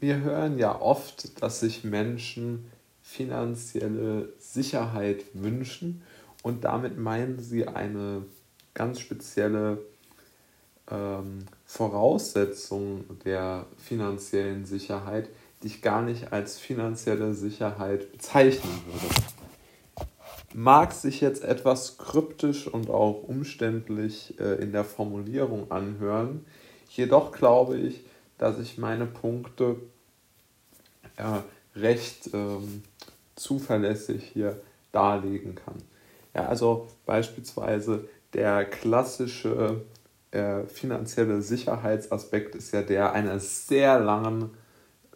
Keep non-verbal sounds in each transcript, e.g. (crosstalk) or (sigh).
wir hören ja oft, dass sich Menschen finanzielle Sicherheit wünschen und damit meinen sie eine ganz spezielle ähm, Voraussetzung der finanziellen Sicherheit, die ich gar nicht als finanzielle Sicherheit bezeichnen würde. Mag sich jetzt etwas kryptisch und auch umständlich äh, in der Formulierung anhören, jedoch glaube ich, dass ich meine Punkte äh, recht ähm, zuverlässig hier darlegen kann. Ja, also beispielsweise der klassische äh, finanzielle Sicherheitsaspekt ist ja der einer sehr langen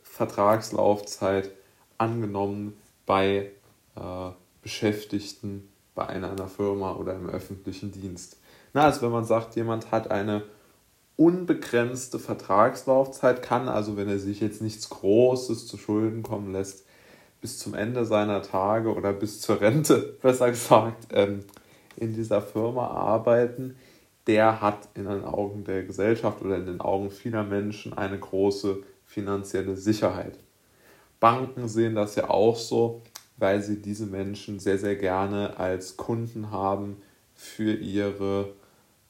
Vertragslaufzeit angenommen bei äh, Beschäftigten bei einer, einer Firma oder im öffentlichen Dienst. Na, also wenn man sagt, jemand hat eine unbegrenzte Vertragslaufzeit, kann also, wenn er sich jetzt nichts Großes zu Schulden kommen lässt, bis zum Ende seiner Tage oder bis zur Rente, (laughs) besser gesagt, ähm, in dieser Firma arbeiten, der hat in den Augen der Gesellschaft oder in den Augen vieler Menschen eine große finanzielle Sicherheit. Banken sehen das ja auch so, weil sie diese Menschen sehr, sehr gerne als Kunden haben für ihre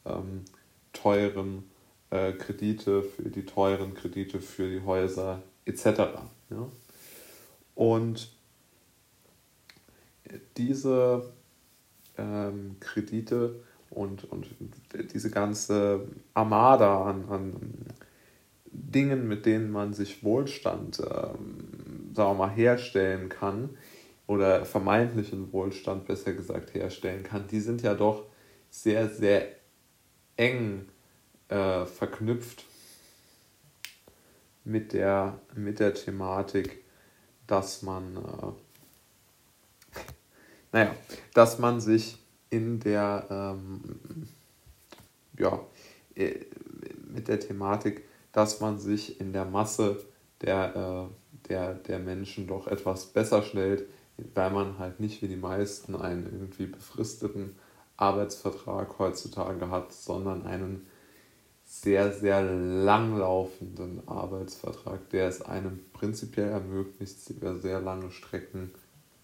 ähm, teuren äh, Kredite, für die teuren Kredite für die Häuser etc. Ja? Und diese ähm, Kredite und, und diese ganze Armada an, an Dingen, mit denen man sich Wohlstand, ähm, sagen wir mal, herstellen kann, oder vermeintlichen Wohlstand besser gesagt herstellen kann, die sind ja doch sehr, sehr eng äh, verknüpft mit der, mit der Thematik, dass man, äh, naja, dass man sich in der, ähm, ja, äh, mit der Thematik, dass man sich in der Masse der, äh, der, der Menschen doch etwas besser stellt, weil man halt nicht wie die meisten einen irgendwie befristeten Arbeitsvertrag heutzutage hat, sondern einen sehr, sehr langlaufenden Arbeitsvertrag, der es einem prinzipiell ermöglicht, über sehr lange Strecken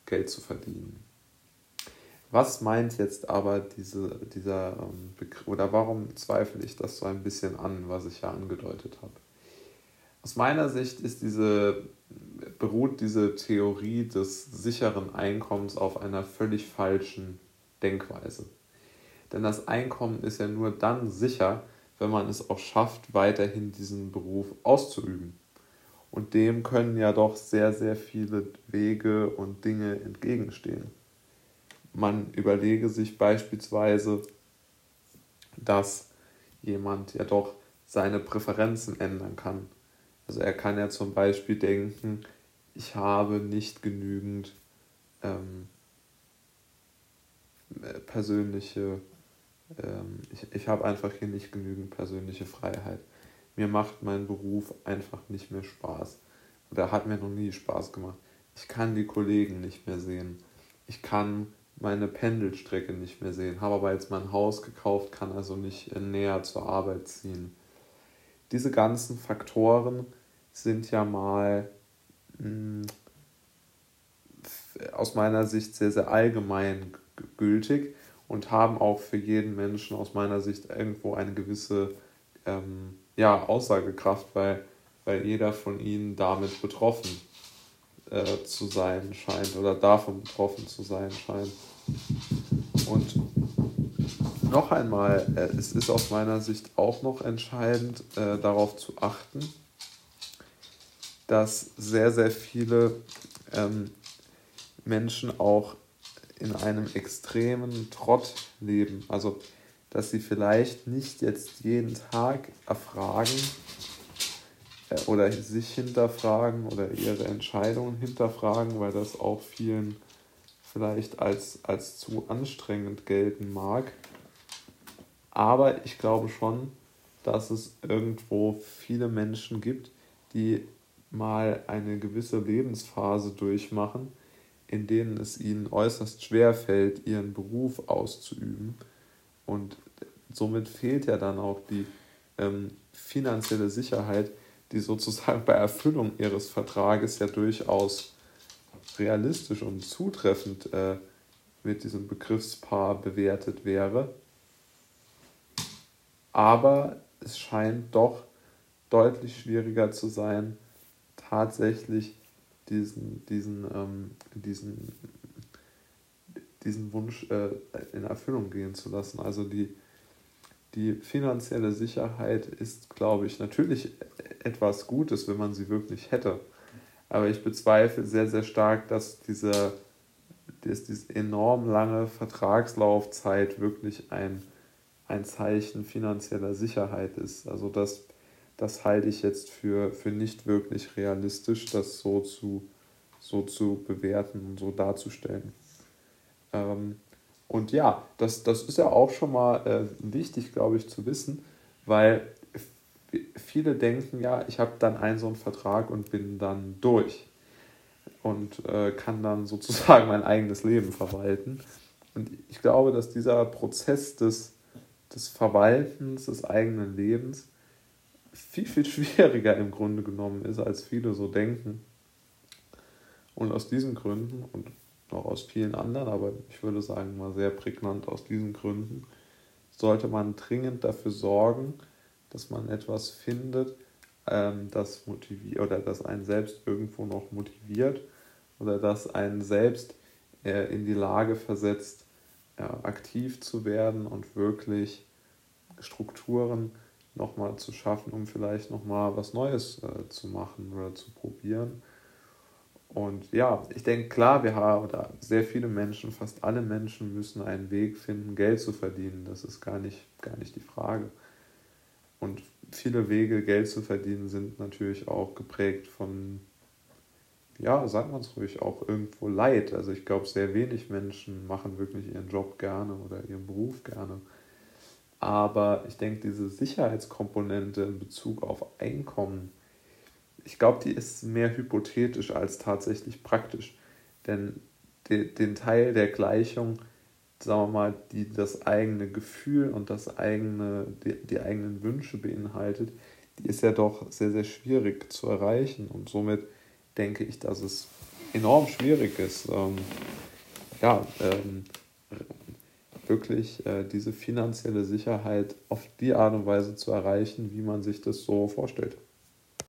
Geld zu verdienen. Was meint jetzt aber diese, dieser ähm, Begriff, oder warum zweifle ich das so ein bisschen an, was ich ja angedeutet habe? Aus meiner Sicht ist diese beruht diese Theorie des sicheren Einkommens auf einer völlig falschen Denkweise. Denn das Einkommen ist ja nur dann sicher, wenn man es auch schafft, weiterhin diesen Beruf auszuüben. Und dem können ja doch sehr, sehr viele Wege und Dinge entgegenstehen. Man überlege sich beispielsweise, dass jemand ja doch seine Präferenzen ändern kann. Also er kann ja zum Beispiel denken, ich habe nicht genügend ähm, äh, persönliche, ähm, ich, ich habe einfach hier nicht genügend persönliche Freiheit. Mir macht mein Beruf einfach nicht mehr Spaß. Oder hat mir noch nie Spaß gemacht. Ich kann die Kollegen nicht mehr sehen. Ich kann meine Pendelstrecke nicht mehr sehen. Habe aber jetzt mein Haus gekauft, kann also nicht näher zur Arbeit ziehen. Diese ganzen Faktoren sind ja mal hm, aus meiner Sicht sehr, sehr allgemein gültig und haben auch für jeden Menschen aus meiner Sicht irgendwo eine gewisse ähm, ja, Aussagekraft, weil, weil jeder von ihnen damit betroffen äh, zu sein scheint oder davon betroffen zu sein scheint. Und noch einmal, äh, es ist aus meiner Sicht auch noch entscheidend, äh, darauf zu achten, dass sehr, sehr viele ähm, Menschen auch in einem extremen Trott leben. Also, dass sie vielleicht nicht jetzt jeden Tag erfragen äh, oder sich hinterfragen oder ihre Entscheidungen hinterfragen, weil das auch vielen vielleicht als, als zu anstrengend gelten mag. Aber ich glaube schon, dass es irgendwo viele Menschen gibt, die mal eine gewisse Lebensphase durchmachen, in denen es ihnen äußerst schwer fällt, ihren Beruf auszuüben. Und somit fehlt ja dann auch die ähm, finanzielle Sicherheit, die sozusagen bei Erfüllung ihres Vertrages ja durchaus realistisch und zutreffend äh, mit diesem Begriffspaar bewertet wäre. Aber es scheint doch deutlich schwieriger zu sein, tatsächlich diesen, diesen, ähm, diesen, diesen Wunsch äh, in Erfüllung gehen zu lassen. Also die, die finanzielle Sicherheit ist, glaube ich, natürlich etwas Gutes, wenn man sie wirklich hätte. Aber ich bezweifle sehr, sehr stark, dass diese, dass diese enorm lange Vertragslaufzeit wirklich ein, ein Zeichen finanzieller Sicherheit ist. Also das, das halte ich jetzt für, für nicht wirklich realistisch, das so zu, so zu bewerten und so darzustellen. Ähm, und ja, das, das ist ja auch schon mal äh, wichtig, glaube ich, zu wissen, weil viele denken ja, ich habe dann einen so einen Vertrag und bin dann durch und äh, kann dann sozusagen mein eigenes Leben verwalten. Und ich glaube, dass dieser Prozess des, des Verwaltens des eigenen Lebens viel, viel schwieriger im Grunde genommen ist, als viele so denken. Und aus diesen Gründen und auch aus vielen anderen, aber ich würde sagen mal sehr prägnant aus diesen Gründen, sollte man dringend dafür sorgen, dass man etwas findet, ähm, das motiviert oder das einen selbst irgendwo noch motiviert oder das einen selbst äh, in die Lage versetzt, äh, aktiv zu werden und wirklich Strukturen nochmal zu schaffen, um vielleicht nochmal was Neues äh, zu machen oder zu probieren. Und ja, ich denke, klar, wir haben, oder sehr viele Menschen, fast alle Menschen müssen einen Weg finden, Geld zu verdienen. Das ist gar nicht, gar nicht die Frage. Und viele Wege, Geld zu verdienen, sind natürlich auch geprägt von, ja, sagt man es ruhig, auch irgendwo Leid. Also ich glaube, sehr wenig Menschen machen wirklich ihren Job gerne oder ihren Beruf gerne. Aber ich denke, diese Sicherheitskomponente in Bezug auf Einkommen, ich glaube, die ist mehr hypothetisch als tatsächlich praktisch. Denn den Teil der Gleichung, sagen wir mal, die das eigene Gefühl und das eigene, die, die eigenen Wünsche beinhaltet, die ist ja doch sehr, sehr schwierig zu erreichen. Und somit denke ich, dass es enorm schwierig ist, ähm, ja, ähm, wirklich äh, diese finanzielle Sicherheit auf die Art und Weise zu erreichen, wie man sich das so vorstellt.